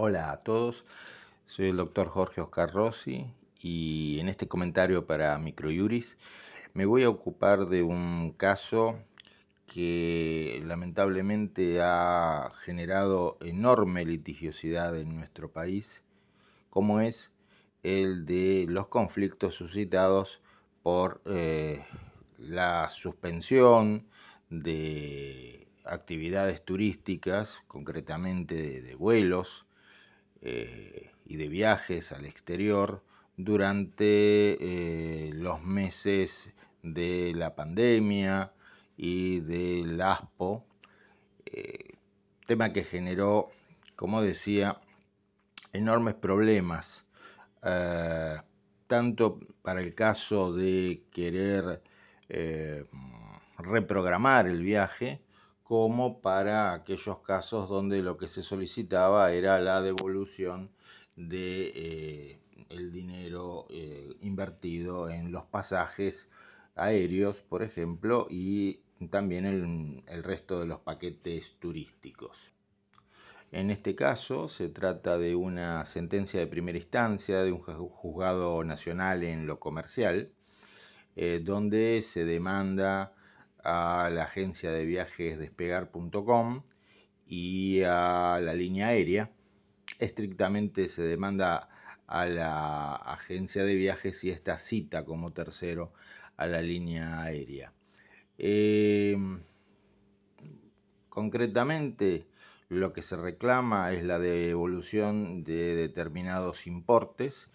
Hola a todos, soy el doctor Jorge Oscar Rossi y en este comentario para Microjuris me voy a ocupar de un caso que lamentablemente ha generado enorme litigiosidad en nuestro país, como es el de los conflictos suscitados por eh, la suspensión de actividades turísticas, concretamente de, vuelos eh, y de viajes al exterior durante eh, los meses de la pandemia y del ASPO, eh, tema que generó, como decía, enormes problemas, tanto para el caso de querer reprogramar el viaje, como para aquellos casos donde lo que se solicitaba era la devolución de eh, el dinero eh, invertido en los pasajes aéreos, por ejemplo, y también el, el resto de los paquetes turísticos. En este caso se trata de una sentencia de primera instancia de un juzgado nacional en lo comercial, eh, donde se demanda a la agencia de viajes despegar.com y a la línea aérea. Estrictamente se demanda a la agencia de viajes y esta cita como tercero a la línea aérea. Em, concretamente, lo que se reclama es la devolución de determinados importes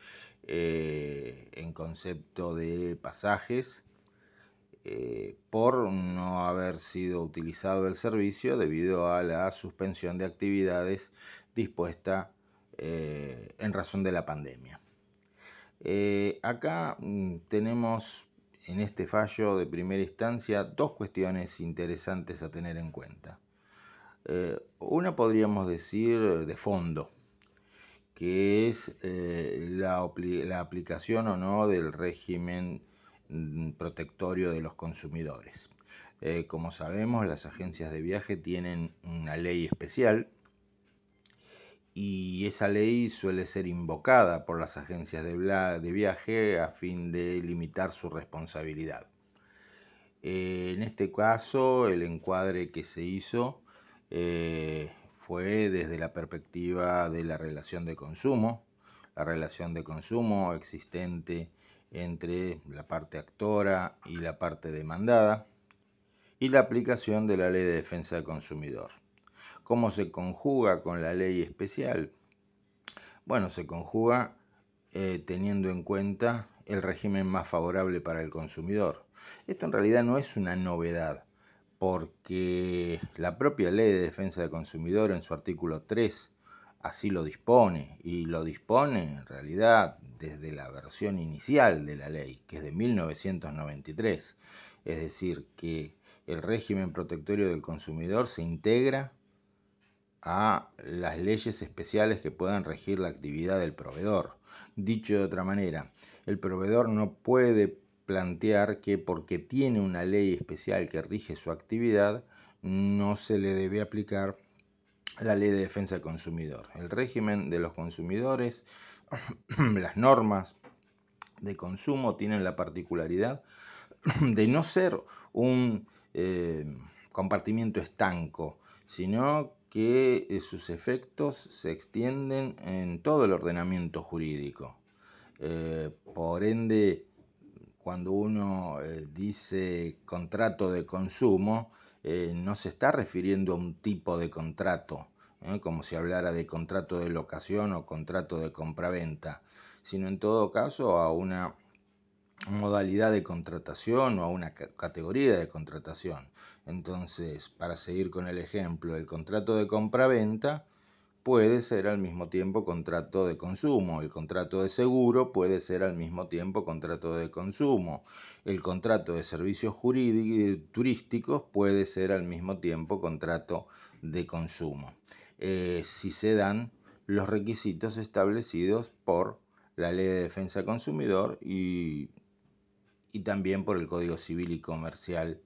eh, en concepto de pasajes eh, por no haber sido utilizado el servicio debido a la suspensión de actividades dispuesta eh, en razón de la pandemia. Eh, acá mm, tenemos en este fallo de primera instancia dos cuestiones interesantes a tener en cuenta. una podríamos decir de fondo, que es la, aplicación o no del régimen protectorio de los consumidores. Eh, como sabemos, las agencias de viaje tienen una ley especial y esa ley suele ser invocada por las agencias de, viaje a fin de limitar su responsabilidad. Eh, en este caso, el encuadre que se hizo eh, fue desde la perspectiva de la relación de consumo, la relación de consumo existente entre la parte actora y la parte demandada, y la aplicación de la Ley de Defensa del Consumidor. ¿Cómo se conjuga con la ley especial? Bueno, se conjuga eh, teniendo en cuenta el régimen más favorable para el consumidor. Esto en realidad no es una novedad, porque la propia Ley de Defensa del Consumidor en su artículo 3 así lo dispone, y lo dispone en realidad desde la versión inicial de la ley, que es de 1993. Es decir, que el régimen protectorio del consumidor se integra a las leyes especiales que puedan regir la actividad del proveedor. Dicho de otra manera, el proveedor no puede plantear que porque tiene una ley especial que rige su actividad, no se le debe aplicar la ley de defensa del consumidor, el régimen de los consumidores, las normas de consumo tienen la particularidad de no ser un eh, compartimiento estanco, sino que eh, sus efectos se extienden en todo el ordenamiento jurídico. Eh, por ende, cuando uno dice contrato de consumo, eh, no se está refiriendo a un tipo de contrato, ¿eh? como si hablara de contrato de locación o contrato de compraventa, sino en todo caso a una modalidad de contratación o a una categoría de contratación. Entonces, para seguir con el ejemplo, el contrato de compraventa puede ser al mismo tiempo contrato de consumo, el contrato de seguro puede ser al mismo tiempo contrato de consumo, el contrato de servicios jurídicos, turísticos puede ser al mismo tiempo contrato de consumo, eh, si se dan los requisitos establecidos por la Ley de Defensa Consumidor y, también por el Código Civil y Comercial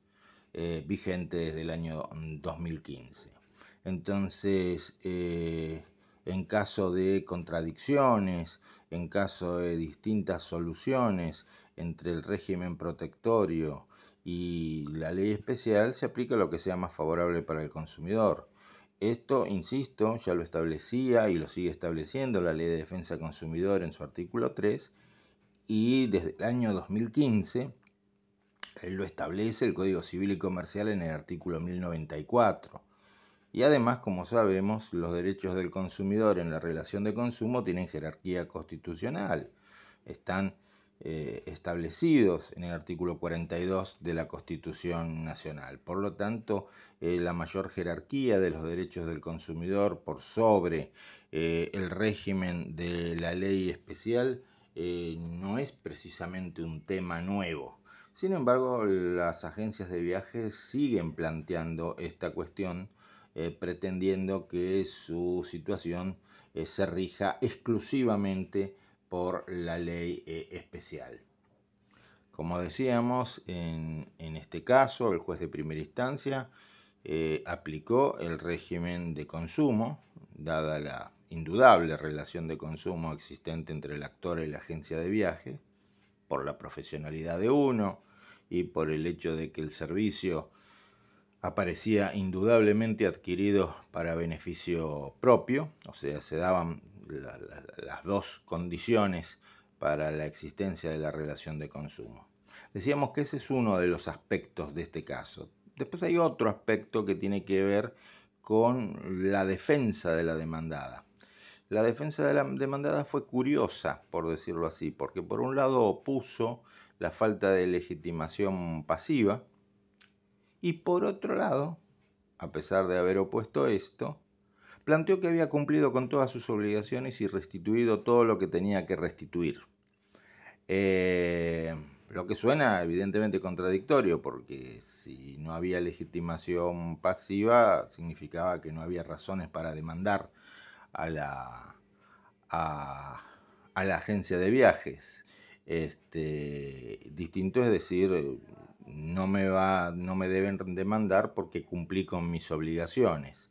eh, vigente desde el año 2015. Entonces, eh, en caso de contradicciones, en caso de distintas soluciones entre el régimen protectorio y la ley especial, se aplica lo que sea más favorable para el consumidor. Esto, insisto, ya lo establecía y lo sigue estableciendo la Ley de Defensa del Consumidor en su artículo 3 y desde el año 2015 lo establece el Código Civil y Comercial en el artículo 1094. Y además, como sabemos, los derechos del consumidor en la relación de consumo tienen jerarquía constitucional. Están eh, establecidos en el artículo 42 de la Constitución Nacional. Por lo tanto, eh, la mayor jerarquía de los derechos del consumidor por sobre eh, el régimen de la ley especial no es precisamente un tema nuevo. Sin embargo, las agencias de viajes siguen planteando esta cuestión eh, pretendiendo que su situación eh, se rija exclusivamente por la ley eh, especial. Como decíamos, en, este caso, el juez de primera instancia aplicó el régimen de consumo, dada la indudable relación de consumo existente entre el actor y la agencia de viaje, por la profesionalidad de uno y por el hecho de que el servicio aparecía indudablemente adquirido para beneficio propio, o sea, se daban las dos condiciones para la existencia de la relación de consumo. Decíamos que ese es uno de los aspectos de este caso. Después hay otro aspecto que tiene que ver con la defensa de la demandada. La defensa de la demandada fue curiosa, por decirlo así, porque por un lado opuso la falta de legitimación pasiva, y por otro lado, a pesar de haber opuesto esto, planteó que había cumplido con todas sus obligaciones y restituido todo lo que tenía que restituir. Eh, lo que suena evidentemente contradictorio, porque si no había legitimación pasiva, significaba que no había razones para demandar a la, a, la agencia de viajes. Este, distinto es decir, no me, va, no me deben demandar porque cumplí con mis obligaciones.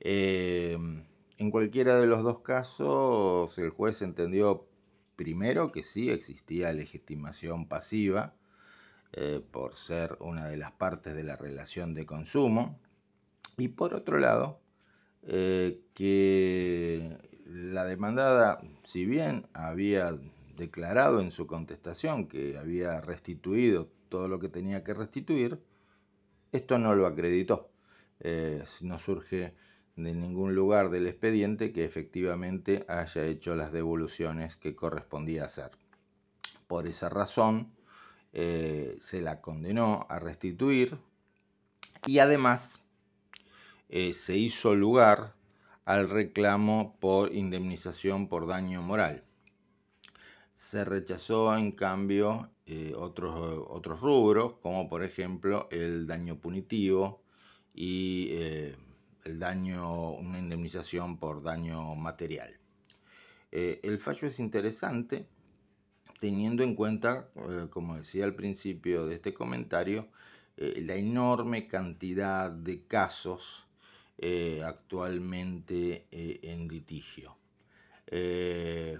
Em, en cualquiera de los dos casos, el juez entendió primero que sí existía legitimación pasiva eh, por ser una de las partes de la relación de consumo y por otro lado eh, que la demandada, si bien había declarado en su contestación que había restituido todo lo que tenía que restituir, esto no lo acreditó. Eh, no surge de ningún lugar del expediente que efectivamente haya hecho las devoluciones que correspondía hacer. Por esa razón, eh, se la condenó a restituir y además eh, se hizo lugar al reclamo por indemnización por daño moral. Se rechazó en cambio eh, otros, otros rubros, como por ejemplo el daño punitivo y eh, el daño, una indemnización por daño material. Eh, el fallo es interesante teniendo en cuenta, como decía al principio de este comentario, la enorme cantidad de casos actualmente en litigio. es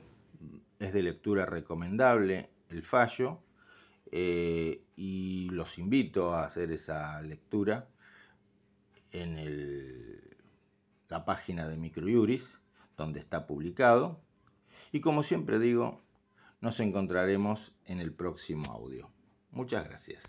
de lectura recomendable el fallo eh, y los invito a hacer esa lectura en la página de Microjuris, donde está publicado. Y como siempre digo, nos encontraremos en el próximo audio. Muchas gracias.